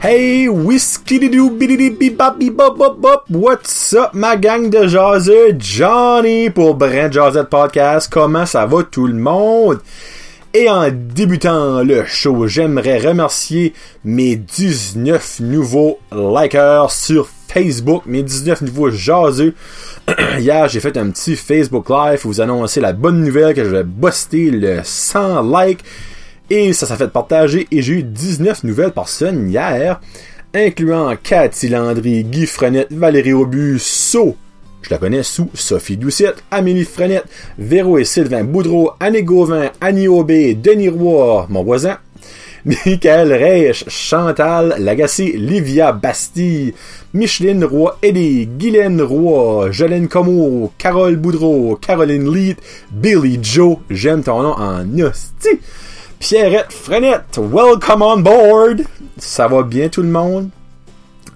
Hey, whisky doo bop bop bop What's up, ma gang de jaseux? Johnny pour Brand Jazette Podcast. Comment ça va tout le monde? Et en débutant le show, j'aimerais remercier mes 19 nouveaux likers sur Facebook, mes 19 nouveaux jaseux. Hier, j'ai fait un petit Facebook Live vous annoncez la bonne nouvelle que je vais buster le 100 likes et ça s'est fait partager et j'ai eu 19 nouvelles personnes hier, incluant Cathy Landry, Guy Frenette, Valérie Aubu, So, je la connais sous Sophie Doucette, Amélie Frenette, Véro et Sylvain Boudreau, Annie Gauvin, Annie Aubé, Denis Roy, mon voisin, Michael Reich, Chantal Lagacé, Livia Bastille, Micheline Roy Eddy, Guylaine Roy, Jolene Como, Carole Boudreau, Caroline Leet, Billy Joe, j'aime ton nom en hostie. Pierrette Frenette, welcome on board! Ça va bien tout le monde?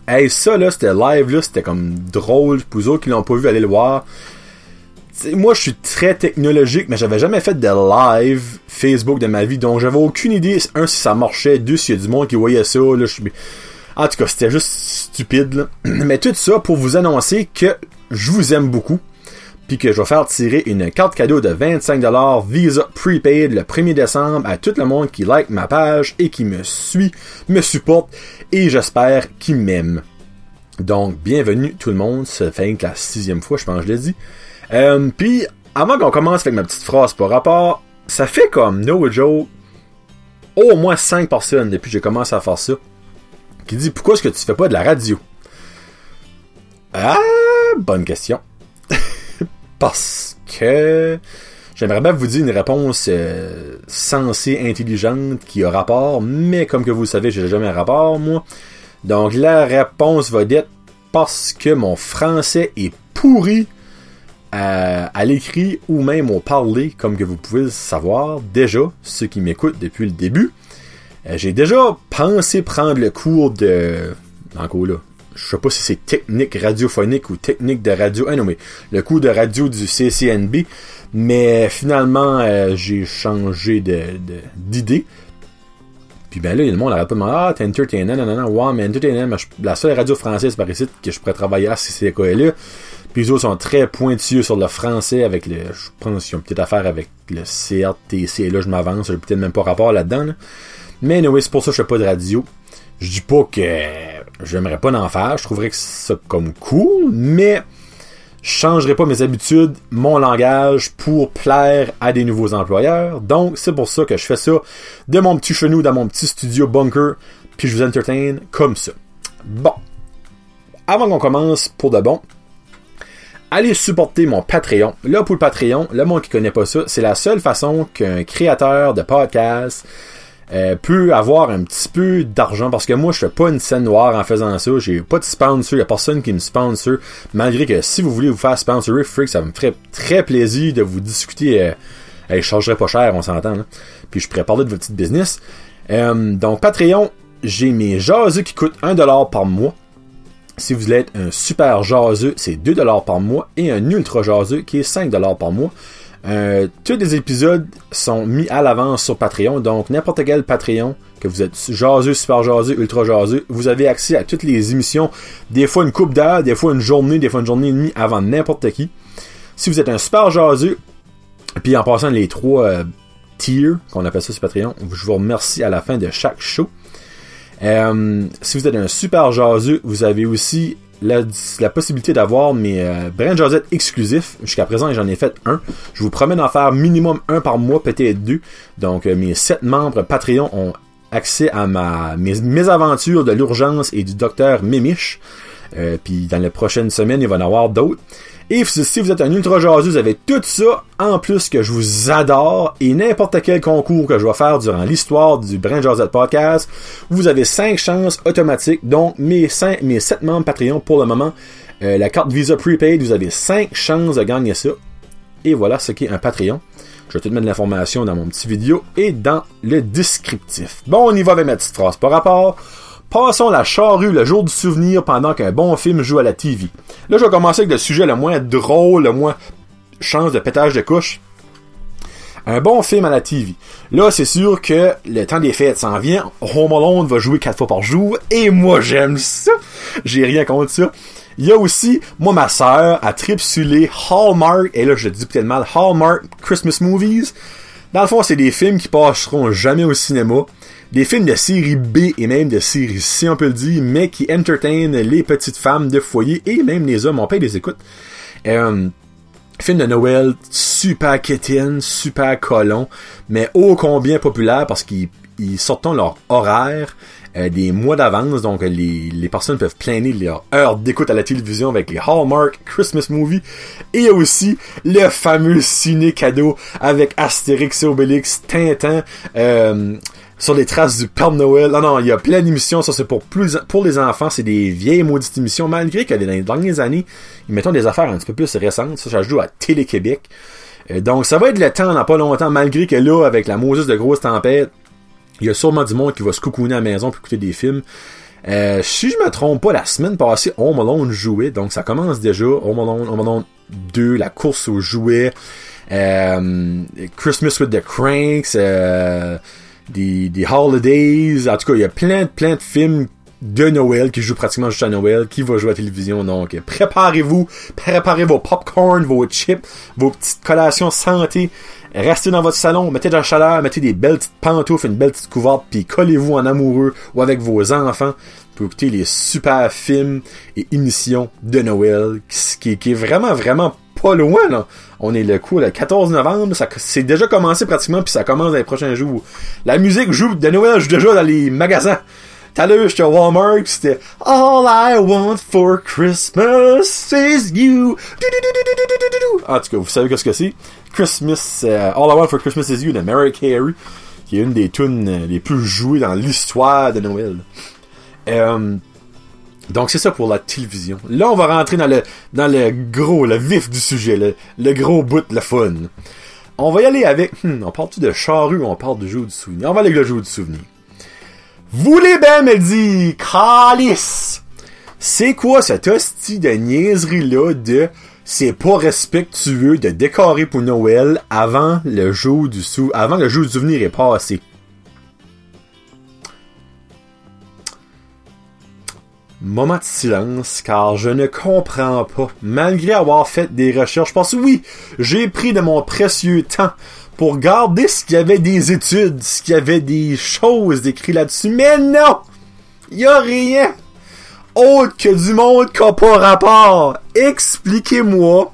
Hey, ça là, c'était live là, c'était comme drôle. Pour autres qui l'ont pas vu, allez le voir. Moi, je suis très technologique, mais j'avais jamais fait de live Facebook de ma vie, donc j'avais aucune idée, un, si ça marchait, deux, s'il y a du monde qui voyait ça, là, En tout cas, c'était juste stupide. Mais tout ça pour vous annoncer que je vous aime beaucoup puis que je vais faire tirer une carte cadeau de 25$ Visa Prepaid le 1er décembre à tout le monde qui like ma page et qui me suit, me supporte et j'espère qu'il m'aime. Donc, bienvenue tout le monde, ça fait la sixième fois, je pense que je l'ai dit. Euh, puis, avant qu'on commence avec ma petite phrase par rapport, ça fait comme No Joe au moins 5 personnes depuis que j'ai commencé à faire ça qui dit pourquoi est-ce que tu fais pas de la radio? Ah, bonne question parce que j'aimerais bien vous dire une réponse euh, sensée, intelligente, qui a rapport, mais comme que vous le savez, j'ai jamais un rapport, moi. Donc la réponse va être parce que mon français est pourri à, l'écrit ou même au parler, comme que vous pouvez le savoir déjà, ceux qui m'écoutent depuis le début. Euh, j'ai déjà pensé prendre le cours de... Encore là, je sais pas si c'est technique radiophonique ou technique de radio. Ah non, mais le coup de radio du CCNB. Mais finalement, euh, j'ai changé d'idée. Puis ben là, le monde arrête pas de demander Ah, t'es entertainant, non, non, non, ouais, mais entertainant, la seule radio française par ici que je pourrais travailler à, c'est ces là Puis les autres sont très pointilleux sur le français avec le. Je pense qu'ils ont peut-être affaire avec le CRTC. Et là, je m'avance, j'ai peut-être même pas rapport là-dedans. Mais anyway, c'est pour ça que je fais pas de radio. Je dis pas que j'aimerais pas d'en faire, je trouverais que c'est comme cool, mais je changerai pas mes habitudes, mon langage pour plaire à des nouveaux employeurs. Donc, c'est pour ça que je fais ça de mon petit chenou dans mon petit studio bunker, puis je vous entertain comme ça. Bon. Avant qu'on commence pour de bon, allez supporter mon Patreon. Là, pour le Patreon, le monde qui connaît pas ça, c'est la seule façon qu'un créateur de podcast euh, peut avoir un petit peu d'argent parce que moi je fais pas une scène noire en faisant ça, j'ai pas de sponsor, y a personne qui me sponsor, malgré que si vous voulez vous faire sponsorer Freak, ça me ferait très plaisir de vous discuter, euh, je chargerais pas cher, on s'entend, puis je pourrais parler de votre petite business. Euh, donc Patreon, j'ai mes jaseux qui coûtent 1$ par mois. Si vous êtes un super jaseux, c'est 2$ par mois et un ultra jaseux qui est 5$ par mois. Euh, tous les épisodes sont mis à l'avance sur Patreon, donc n'importe quel Patreon, que vous êtes jaseux, super jaseux, ultra jaseux, vous avez accès à toutes les émissions, des fois une coupe d'heure, des fois une journée, des fois une journée et demie avant n'importe qui. Si vous êtes un super jaseux, puis en passant les trois euh, tiers, qu'on appelle ça sur Patreon, je vous remercie à la fin de chaque show. Euh, si vous êtes un super jaseux, vous avez aussi la, possibilité d'avoir mes euh, Brand Josette exclusifs. Jusqu'à présent, j'en ai fait un. Je vous promets d'en faire minimum un par mois, peut-être deux. Donc, euh, mes sept membres Patreon ont accès à ma, mes, aventures de l'urgence et du docteur Mimiche. Euh, puis dans les prochaines semaines, il va y en avoir d'autres. Et si vous êtes un ultra jaseux, vous avez tout ça en plus que je vous adore et n'importe quel concours que je vais faire durant l'histoire du Brand Josette Podcast, vous avez 5 chances automatiques. Donc mes 5, mes 7 membres Patreon pour le moment, euh, la carte Visa Prepaid, vous avez 5 chances de gagner ça. Et voilà ce qui est un Patreon. Je vais tout mettre l'information dans mon petit vidéo et dans le descriptif. Bon, on y va avec ma petite phrase par rapport. Passons la charrue le jour du souvenir pendant qu'un bon film joue à la TV. Là, je vais commencer avec le sujet le moins drôle, le moins chance de pétage de couche. Un bon film à la TV. Là, c'est sûr que le temps des fêtes s'en vient. Home va jouer quatre fois par jour. Et moi, j'aime ça. J'ai rien contre ça. Il y a aussi, moi, ma sœur, a trip sur les Hallmark, et là, je dis peut-être mal, Hallmark Christmas Movies. Dans le fond, c'est des films qui passeront jamais au cinéma. Des films de série B et même de série C, on peut le dire, mais qui entertainent les petites femmes de foyer et même les hommes. On paye des écoutes. Euh, film de Noël super quétaine, super colon, mais ô combien populaire parce qu'ils sortent leur horaire euh, des mois d'avance, donc les, les personnes peuvent planer leur heure d'écoute à la télévision avec les Hallmark Christmas Movie, et aussi le fameux ciné cadeau avec Astérix et Obélix, Tintin, euh, sur les traces du Père Noël. Non, non, il y a plein d'émissions, ça c'est pour plus pour les enfants, c'est des vieilles maudites émissions, malgré que dans les dernières années, ils mettent des affaires un petit peu plus récentes, ça, ça joue à Télé-Québec. Euh, donc ça va être le temps dans pas longtemps, malgré que là, avec la Moses de grosse tempête, il y a sûrement du monde qui va se coucouner à la maison pour écouter des films. Euh, si je me trompe pas, la semaine passée, Home Alone jouait, donc ça commence déjà. Home Alone, Home Alone 2, la course aux jouets, euh, Christmas with the Cranks, euh, des, des Holidays, en tout cas, il y a plein, plein de films de Noël qui jouent pratiquement juste à Noël, qui va jouer à la télévision. Donc, préparez-vous, préparez vos popcorn, vos chips, vos petites collations santé Restez dans votre salon, mettez de la chaleur, mettez des belles petites pantoufles, une belle petite couverte, puis collez-vous en amoureux ou avec vos enfants pour écouter les super films et émissions de Noël, qui, qui est vraiment, vraiment pas loin, là. On est le coup, le 14 novembre, c'est déjà commencé pratiquement, puis ça commence dans les prochains jours. La musique joue de Noël joue déjà dans les magasins. L'heure, j'étais à Walmart, c'était All I want for Christmas is you. En tout cas, vous savez ce que c'est? Christmas, uh, All I Want for Christmas Is You de Mary Carey, qui est une des tunes euh, les plus jouées dans l'histoire de Noël. Euh, donc c'est ça pour la télévision. Là, on va rentrer dans le dans le gros, le vif du sujet, le, le gros bout, le fun. On va y aller avec. Hmm, on parle-tu de charrue ou on parle de jeu du souvenir? On va aller avec le jeu du souvenir. Vous les bien me dit, calice! C'est quoi cette hostie de niaiserie-là de c'est pas respectueux de décorer pour Noël avant le jour du sou avant le jour du souvenir est passé? Moment de silence, car je ne comprends pas, malgré avoir fait des recherches, parce que oui, j'ai pris de mon précieux temps pour garder ce qu'il y avait des études, ce qu'il y avait des choses écrites là-dessus, mais non! Y a rien! autre que du monde qui n'a pas rapport. Expliquez-moi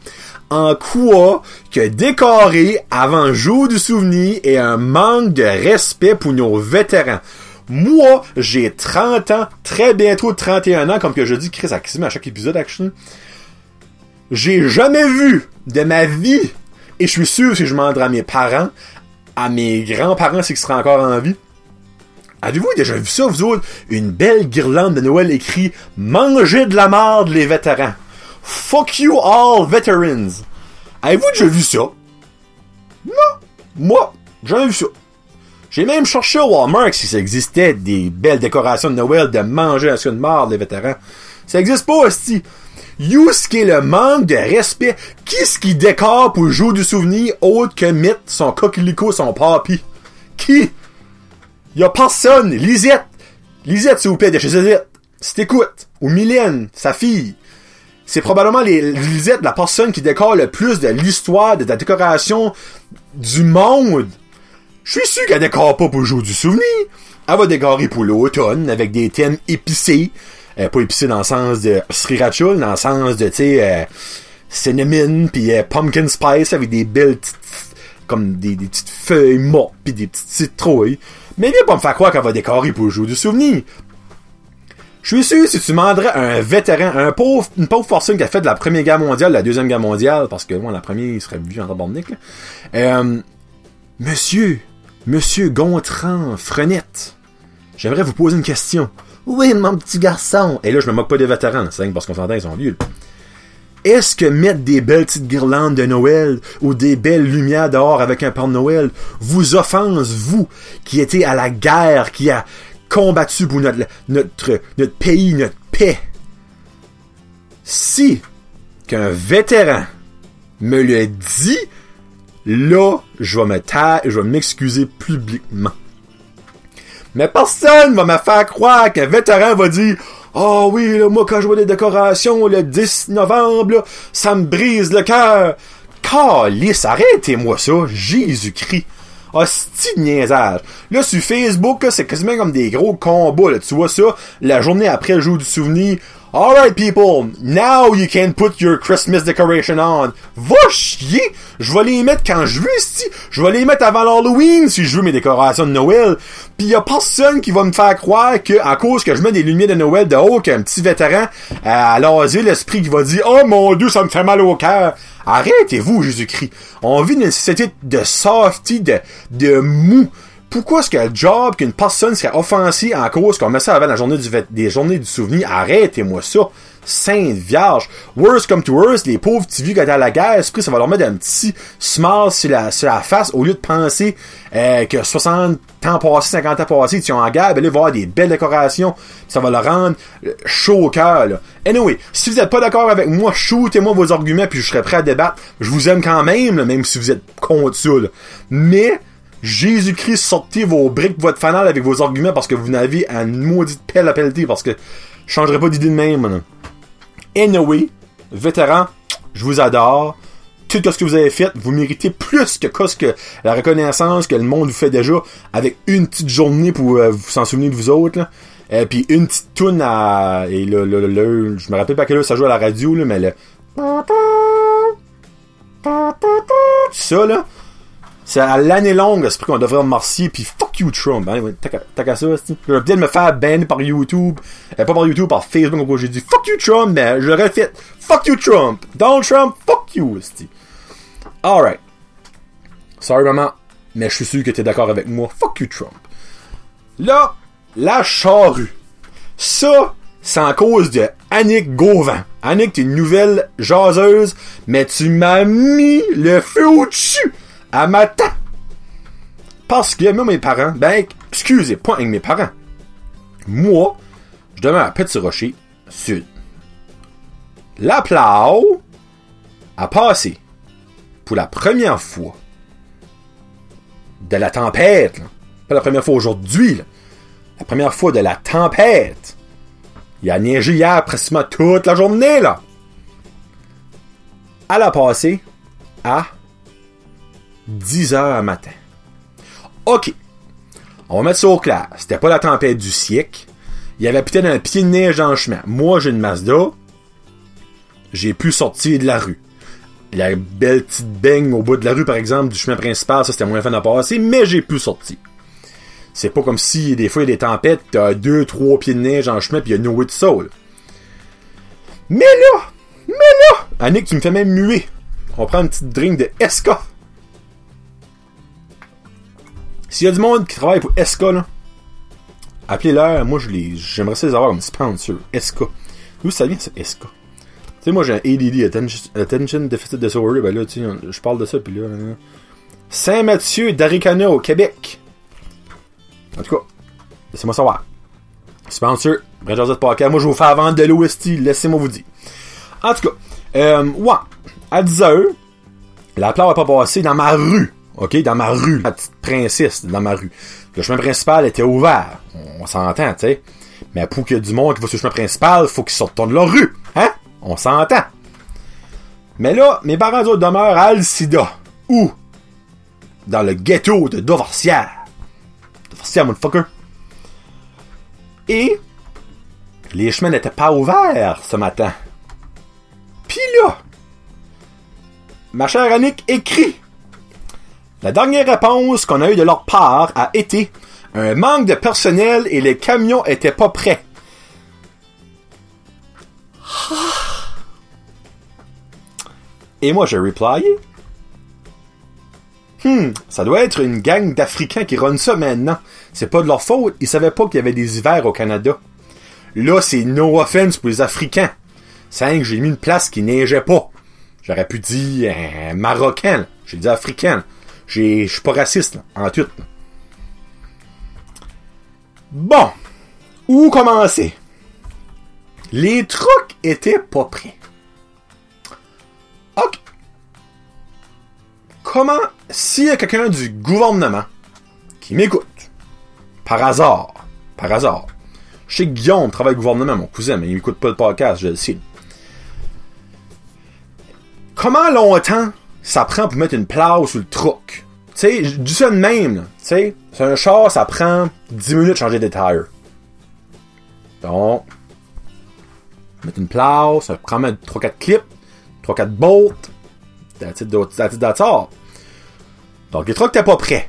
en quoi que décorer avant jour du souvenir est un manque de respect pour nos vétérans. Moi, j'ai 30 ans, très bientôt 31 ans, comme que je dis Chris à chaque épisode action. J'ai jamais vu de ma vie, et je suis sûr si je m'en à mes parents, à mes grands-parents s'ils seraient encore en vie, Avez-vous déjà vu ça, vous autres? Une belle guirlande de Noël écrit Mangez de la marde, les vétérans. Fuck you all veterans. Avez-vous déjà vu ça? Non. Moi, j'en ai vu ça. J'ai même cherché au Walmart si ça existait des belles décorations de Noël de manger un de marde, les vétérans. Ça existe pas, hostie. Est le manque de respect. Qui ce qui décore pour jouer du souvenir autre que Mythe, son coquelicot, son papi? Qui? Y a personne. Lisette. Lisette, s'il vous plaît, de chez Lisette. Si t'écoutes. Ou Mylène, sa fille. C'est probablement les Lisette, la personne qui décore le plus de l'histoire, de la décoration du monde. Je suis sûr qu'elle décore pas pour jouer du souvenir. Elle va décorer pour l'automne avec des thèmes épicés. Euh, pas épicés dans le sens de sriracha, dans le sens de, tu sais, euh, cinnamon, puis euh, pumpkin spice avec des belles petites, comme des, petites feuilles mortes, puis des petites citrouilles. Mais viens pas me faire croire qu'elle va décorer pour jouer du souvenir. Je suis sûr, si tu demanderais un vétéran, un pauvre, une pauvre fortune qui a fait de la Première Guerre mondiale, la Deuxième Guerre mondiale, parce que, moi, la première, il serait vu en tabarnak. Euh, monsieur, monsieur Gontran Frenette, j'aimerais vous poser une question. Oui, mon petit garçon. Et là, je me moque pas des vétérans, c'est parce qu'on s'entend, ils sont vieux. Est-ce que mettre des belles petites guirlandes de Noël ou des belles lumières dehors avec un Père Noël vous offense, vous, qui étiez à la guerre, qui a combattu pour notre, notre, pays, notre paix? Si qu'un vétéran me le dit, là, je vais me je vais m'excuser publiquement. Mais personne va me faire croire qu'un vétéran va dire Oh oui, là, moi quand je vois des décorations le 10 novembre, ça me brise le cœur. Calice, arrêtez-moi ça, Jésus-Christ. Hostie de niaisage. Là, sur Facebook, c'est quasiment comme des gros combats. Tu vois ça, la journée après le jour du souvenir. Alright, people, now you can put your Christmas decoration on. Va chier! Je vais les mettre quand je veux, si. Je vais les mettre avant l'Halloween si je veux mes décorations de Noël. Pis y a personne qui va me faire croire que, à cause que je mets des lumières de Noël de haut, qu'un petit vétéran, à l'asile, l'esprit qui va dire, oh mon dieu, ça me fait mal au cœur. Arrêtez-vous, Jésus-Christ. On vit une société de softy, de, de mou. Pourquoi est-ce le job qu'une personne serait offensée en cause qu'on met ça avant la journée du des journées du souvenir? Arrêtez-moi ça. Sainte Vierge. Worst come to worst, les pauvres petits vieux qui étaient à la guerre, esprit, ça va leur mettre un petit smile sur la, sur face au lieu de penser euh, que 60 ans passés, 50 ans passés, ils sont en guerre, ben là, avoir des belles décorations. Ça va leur rendre euh, chaud au cœur. Là. Anyway, si vous êtes pas d'accord avec moi, shootez-moi vos arguments puis je serai prêt à débattre. Je vous aime quand même, même si vous êtes contre. Là. Mais Jésus-Christ, sortez vos briques, votre fanal avec vos arguments parce que vous n'avez une maudite pelle à pelleter parce que je changerai pas d'idée de même. Là. Anyway, vétéran, je vous adore. Tout ce que vous avez fait, vous méritez plus que, que la reconnaissance que le monde vous fait déjà avec une petite journée pour euh, vous s'en souvenir de vous autres. Là. Et puis une petite toune à. Et le, le, je me rappelle pas quelle heure ça joue à la radio, là, mais le. Ça là. C'est à l'année longue, c'est qu'on devrait remercier, puis fuck you Trump. Hein, T'as qu'à ça, Je vais peut-être me faire ban par YouTube. Euh, pas par YouTube, par Facebook, où j'ai dit fuck you Trump, mais je l'aurais fait. Fuck you Trump. Donald Trump, fuck you, Alright. Sorry maman, mais je suis sûr que t'es d'accord avec moi. Fuck you Trump. Là, la charrue. Ça, c'est en cause de Annick Gauvin. Annick, t'es une nouvelle jaseuse, mais tu m'as mis le feu au-dessus à matin. Parce que moi, mes parents, ben, excusez, pas avec mes parents. Moi, je demeure à Petit Rocher, sud. La plau a passé pour la première fois de la tempête. Pas la première fois aujourd'hui. La première fois de la tempête. Il a neigé hier pratiquement toute la journée. là. Elle a passé à 10 heures matin. OK. On va mettre ça au clair. C'était pas la tempête du siècle. Il y avait peut-être un pied de neige dans le chemin. Moi, j'ai une Mazda. J'ai pu sortir de la rue. La belle petite baigne au bout de la rue, par exemple, du chemin principal, ça c'était moins fun à passer, mais j'ai pu sortir. C'est pas comme si des fois il y a des tempêtes, t'as deux, trois pieds de neige le chemin, puis il y a no de soul. Mais là, mais là, Annick, tu me fais même muer. On prend une petite drink de Esca. S'il y a du monde qui travaille pour SK, là, appelez-leur. Moi, je les, j'aimerais ça les avoir comme sponsor. SK. D'où ça vient, ça, SK? Tu sais, moi, j'ai un ADD, Attention, Deficit Disorder. Ben là, tu sais, je parle de ça, puis là, Saint-Mathieu d'Aricana, au Québec. En tout cas, laissez-moi savoir. Sponsor, Brad Podcast. Moi, je vous faire vendre de l'OST. Laissez-moi vous dire. En tout cas, euh, ouais. À 10h, la plage va pas passer dans ma rue. OK, dans ma rue, la petite princesse dans ma rue. Le chemin principal était ouvert. On s'entend, tu sais. Mais pour qu'il y ait du monde qui va sur le chemin principal, faut qu'ils sortent de leur rue. Hein? On s'entend. Mais là, mes parents autres demeurent à Alcida. Où? Dans le ghetto de Dovorcière. Dovorcière, motherfucker. Et les chemins n'étaient pas ouverts ce matin. Puis là, ma chère Annick écrit la dernière réponse qu'on a eue de leur part a été un manque de personnel et les camions étaient pas prêts. Et moi, j'ai replyé. Hmm, ça doit être une gang d'Africains qui run ça maintenant. C'est pas de leur faute, ils savaient pas qu'il y avait des hivers au Canada. Là, c'est no offense pour les Africains. C'est que j'ai mis une place qui neigeait pas. J'aurais pu dire un Marocain. J'ai dit Africain. Je suis pas raciste, en tout. Bon. Où commencer? Les trucs étaient pas prêts. OK. comment, s'il y a quelqu'un du gouvernement qui m'écoute, par hasard, par hasard, je sais que Guillaume travaille au gouvernement, mon cousin, mais il m'écoute pas le podcast, je le sais. Comment longtemps ça prend pour mettre une plow sur le truck? Tu sais, je dis ça de même. Tu sais, c'est un char, ça prend 10 minutes de changer des tires. Donc, mettre une plow, ça prend mettre 3-4 clips, 3-4 bolts, that's it, that's all. Donc, les trucks t'es pas prêts.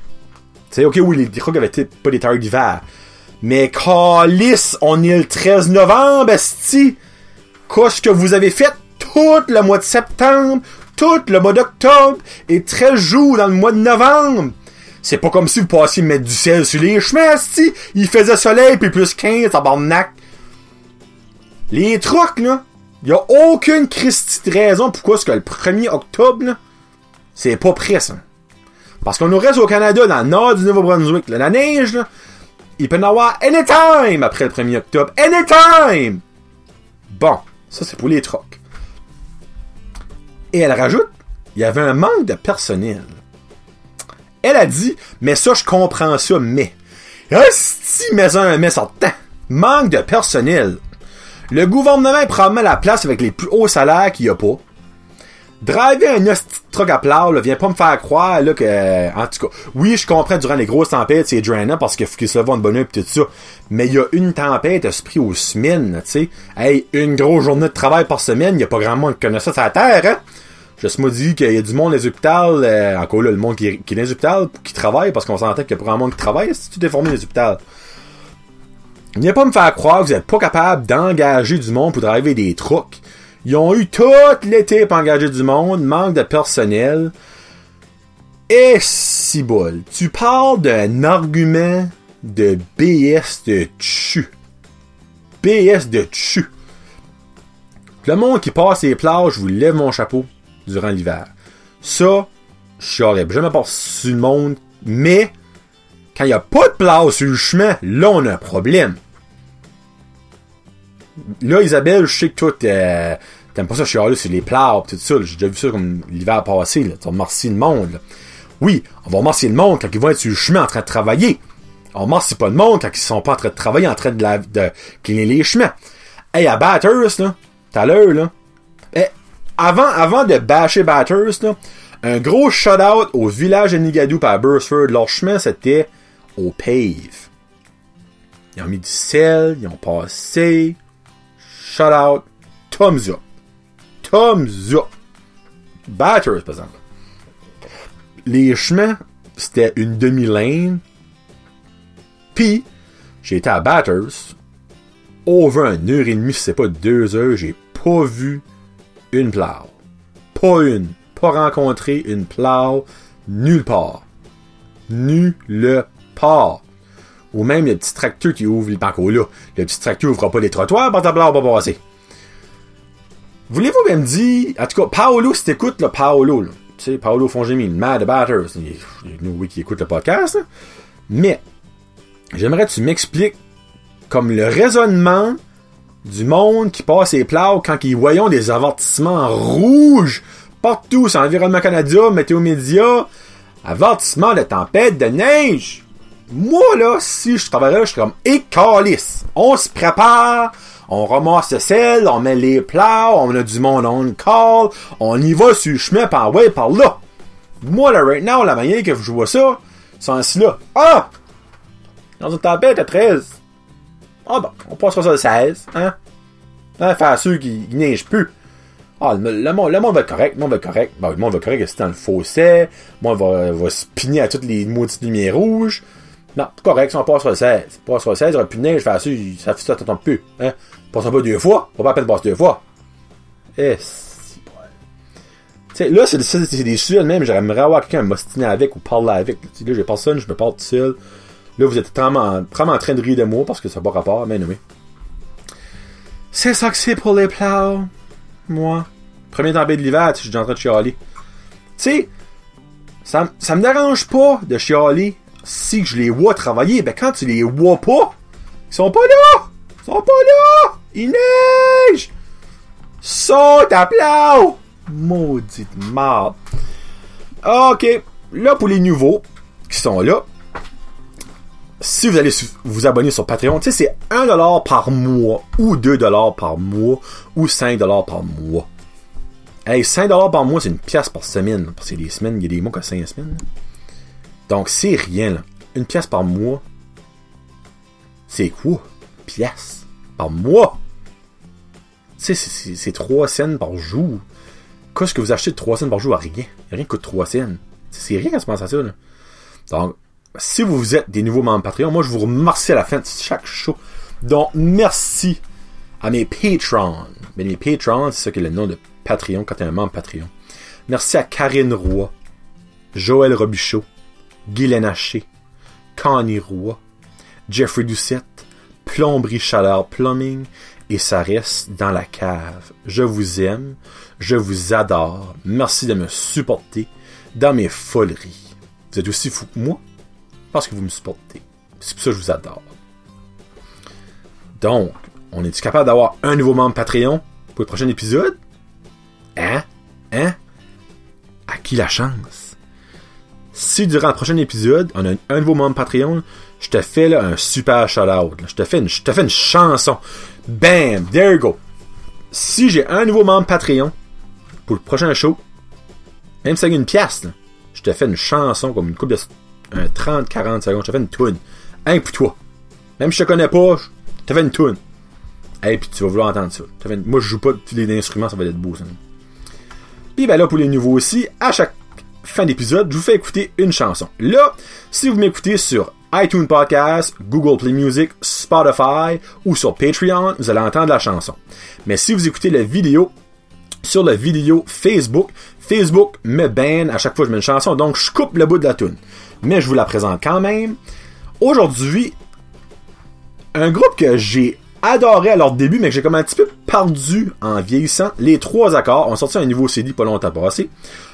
Tu sais, ok, oui, les, trucks avaient pas des tires d'hiver. Mais calice, on est le 13 novembre, esti! Qu'est-ce que vous avez fait tout le mois de septembre, tout le mois d'octobre et 13 jours dans le mois de novembre? C'est pas comme si vous passiez mettre du sel sur les chemins, esti! Il faisait soleil puis plus 15, tabarnak! Les trucks, là, y a aucune christie de raison pourquoi est-ce que le 1er octobre, c'est pas prêt, ça. Parce qu'on nous reste au Canada, dans le nord du Nouveau-Brunswick, la neige, là, il peut en avoir anytime après le 1er octobre. Anytime! Bon, ça c'est pour les trocs. Et elle rajoute, il y avait un manque de personnel. Elle a dit, mais ça je comprends ça, mais. si mais un mais sortant. Manque de personnel. Le gouvernement est probablement la place avec les plus hauts salaires qu'il n'y a pas. Driver un truck à plat, là, viens pas me faire croire, là, que, en tout cas, oui, je comprends durant les grosses tempêtes, c'est drainant parce qu'il faut qu'il se lève de bonheur pis tout ça. Mais il y a une tempête esprit aux semaines, tu sais. Hey, une grosse journée de travail par semaine, il y a pas grand monde qui connaît ça sur la terre, hein. Je me dit qu'il y a du monde dans les hôpitaux, euh, encore là, le monde qui, est dans les hôpitaux, qui travaille, parce qu'on s'entend qu'il y a pas grand monde qui travaille, si tu dans les hôpitaux. Viens pas me faire croire que vous êtes pas capable d'engager du monde pour driver des trucks. Ils ont eu tout l'été pour engager du monde, manque de personnel. Et si tu parles d'un argument de BS de tchu. BS de tchu. Le monde qui passe les plages, je vous lève mon chapeau durant l'hiver. Ça, je n'aurais jamais passé le monde, mais quand il n'y a pas de place sur le chemin, là on a un problème. Là, Isabelle, je sais que toi, t'aimes pas ça chialer sur les plats tout ça. J'ai déjà vu ça comme l'hiver passé. Là. Tu vas remercier le monde. Oui, on va remercier le monde quand ils vont être sur le chemin en train de travailler. On remercie pas le monde quand ils sont pas en train de travailler, en train de, la, les chemins. Hey, à Batters, là, tout à l'heure, là, eh, avant, avant de bâcher Batters, un gros shout-out au village de Nigadou par Burstford. Leur chemin, c'était au pave. Ils ont mis du sel, ils ont passé. Shout out. Thumbs up. Thumbs up. Batters, par exemple. Les chemins, c'était une demi-lane. Puis, j'ai été à Batters. Over une heure et demie, si c'est pas deux heures, j'ai pas vu une plow. Pas une. Pas rencontré une plow nulle part. Nulle part. Ou même le petit tracteur qui ouvre le parcours là. Le petit tracteur ouvre pas les trottoirs, ta va passer. Voulez-vous même dire, en tout cas, Paolo, si t'écoutes, là, Paolo, là, tu sais, Paolo Fongemi, le Mad Batters, nous, oui, qui écoute le podcast, mais, j'aimerais que tu m'expliques, comme le raisonnement du monde qui passe les plows quand ils voyons des avertissements rouges partout sur Environnement Canada, Météo Média, avertissement de tempête de neige? Moi, là, si je travaillerais, je serais comme, et On se prépare, on ramasse le sel, on met les plats, on a du monde on call, on y va sur le chemin par ouais, par là. Moi, là, right now, la manière que je vois ça, c'est ainsi là. Ah! Dans une tempête à 13. Ah bon, on passera ça le 16, hein? Hein, faire ceux qui, neigent plus. Ah, le, monde, le va être correct, le monde va être correct. Bon, le monde va être correct, c'est dans le fossé. Moi, va, va spinner à toutes les maudites lumières rouges. Non, correct, si on passe sur le 16. On passe sur le 16, il n'y aura plus de neige, ça, ça, ça t'entend plus. Hein? Passe pas deux fois, on va pas à peine passer deux fois. Eh, si, T'sais, là, c'est des sujets même, j'aimerais avoir quelqu'un à m'ostiner avec ou parler avec. T'sais, là, j'ai personne, je me parle tout seul. Là, vous êtes vraiment, en train de rire de moi parce que ça n'a pas rapport, mais oui. C'est ça que c'est pour les plows. Moi. Premier tempête de l'hiver, je suis en train de chialer. Tu sais, ça, ça me dérange pas de chialer si je les vois travailler. Ben, quand tu les vois pas, ils sont pas là! Ils sont pas là! Il neige! Saute à plat! Maudite merde. OK. Là, pour les nouveaux qui sont là, si vous allez vous abonner sur Patreon, tu sais, c'est 1$ par mois, ou 2$ par mois, ou 5$ par mois. Hey, 5$ par mois, c'est une pièce par semaine. Parce que des semaines, il y a des mois qui 5 semaines. Donc, c'est rien, là. Une pièce par mois, c'est quoi? Pièce par mois? Tu sais, c'est 3 cents par jour. Qu'est-ce que vous achetez de 3 cents par jour? À rien? Rien coûte 3 cents. C'est rien à se penser à ça, là. Donc, si vous êtes des nouveaux membres Patreon, moi je vous remercie à la fin de chaque show. Donc merci à mes patrons. Mais mes patrons, c'est ça qui est le nom de Patreon quand tu es un membre Patreon. Merci à Karine Roy, Joël Robichaud, Guylaine Haché, Connie Roy, Jeffrey Doucette, Plomberie Chaleur Plumbing et ça reste dans la cave. Je vous aime, je vous adore. Merci de me supporter dans mes foleries. Vous êtes aussi fou que moi parce que vous me supportez. C'est pour ça que je vous adore. Donc, on est-tu capable d'avoir un nouveau membre Patreon pour le prochain épisode? Hein? Hein? À qui la chance? Si durant le prochain épisode, on a un nouveau membre Patreon, je te fais un super shout-out. Je te fais une, fais une chanson. Bam! There you go. Si j'ai un nouveau membre Patreon pour le prochain show, même si c'est une pièce, je te fais une chanson comme une coupe de un 30-40 secondes, je te fais une toune. Hein, pour toi. Même si je te connais pas, je te fais une toune. Et puis tu vas vouloir entendre ça. Moi, je joue pas tous les instruments, ça va être beau, ça. Puis ben là, pour les nouveaux aussi, à chaque fin d'épisode, je vous fais écouter une chanson. Là, si vous m'écoutez sur iTunes Podcast, Google Play Music, Spotify ou sur Patreon, vous allez entendre la chanson. Mais si vous écoutez la vidéo, sur la vidéo Facebook, Facebook me ban à chaque fois que je mets une chanson, donc je coupe le bout de la tune mais je vous la présente quand même. Aujourd'hui, un groupe que j'ai adoré à leur début, mais que j'ai comme un petit peu perdu en vieillissant. Les trois accords ont sorti un nouveau CD pas longtemps passé.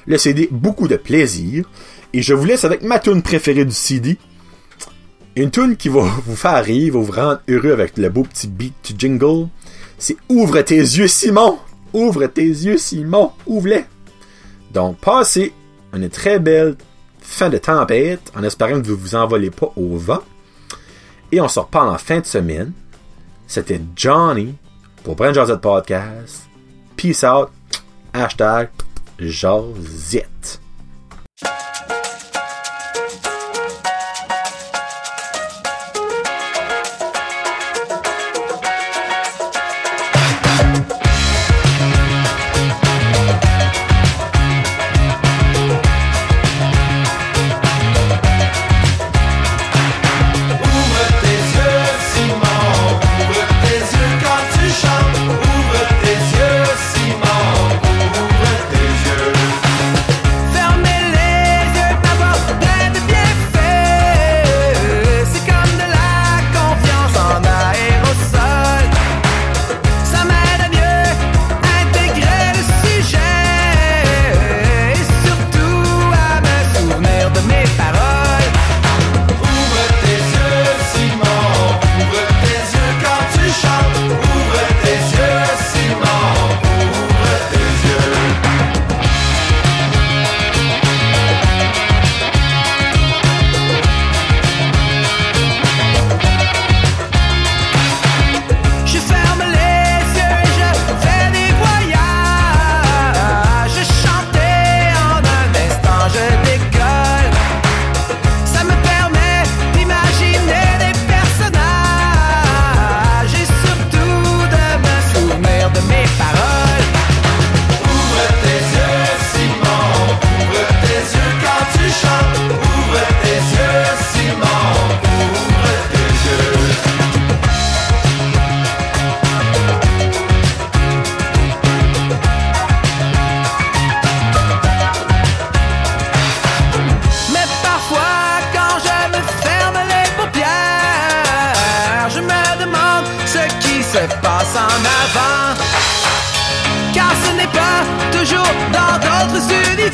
Le CD, beaucoup de plaisir. Et je vous laisse avec ma tune préférée du CD. Une tune qui va vous faire rire, va vous rendre heureux avec le beau petit beat jingle. C'est Ouvre tes yeux, Simon! Ouvre tes yeux, Simon! Ouvre-les! Donc, passez une très belle fin de tempête, en espérant que vous vous envolez pas au vent. Et on se reparle en fin de semaine. C'était Johnny pour Brand Josette Podcast. Peace out. Hashtag Josette. Car ce n'est pas toujours dans d'autres univers.